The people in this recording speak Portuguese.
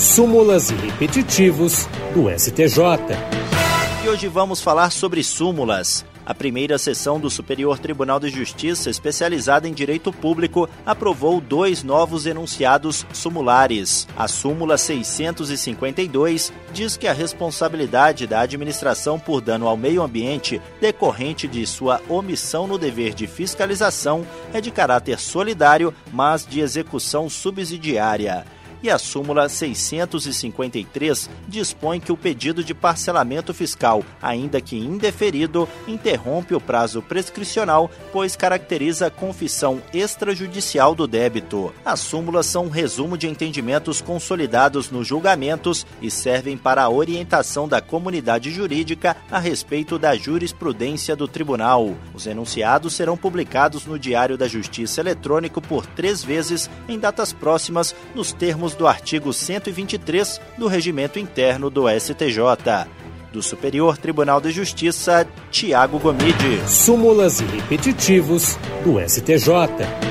súmulas e repetitivos do STJ. E hoje vamos falar sobre súmulas. A primeira sessão do Superior Tribunal de Justiça, especializada em direito público, aprovou dois novos enunciados sumulares. A súmula 652 diz que a responsabilidade da administração por dano ao meio ambiente decorrente de sua omissão no dever de fiscalização é de caráter solidário, mas de execução subsidiária e a súmula 653 dispõe que o pedido de parcelamento fiscal, ainda que indeferido, interrompe o prazo prescricional, pois caracteriza a confissão extrajudicial do débito. As súmulas são um resumo de entendimentos consolidados nos julgamentos e servem para a orientação da comunidade jurídica a respeito da jurisprudência do tribunal. Os enunciados serão publicados no Diário da Justiça Eletrônico por três vezes em datas próximas, nos termos termos do artigo 123 do Regimento Interno do STJ. Do Superior Tribunal de Justiça, Tiago Gomide. Súmulas e repetitivos do STJ.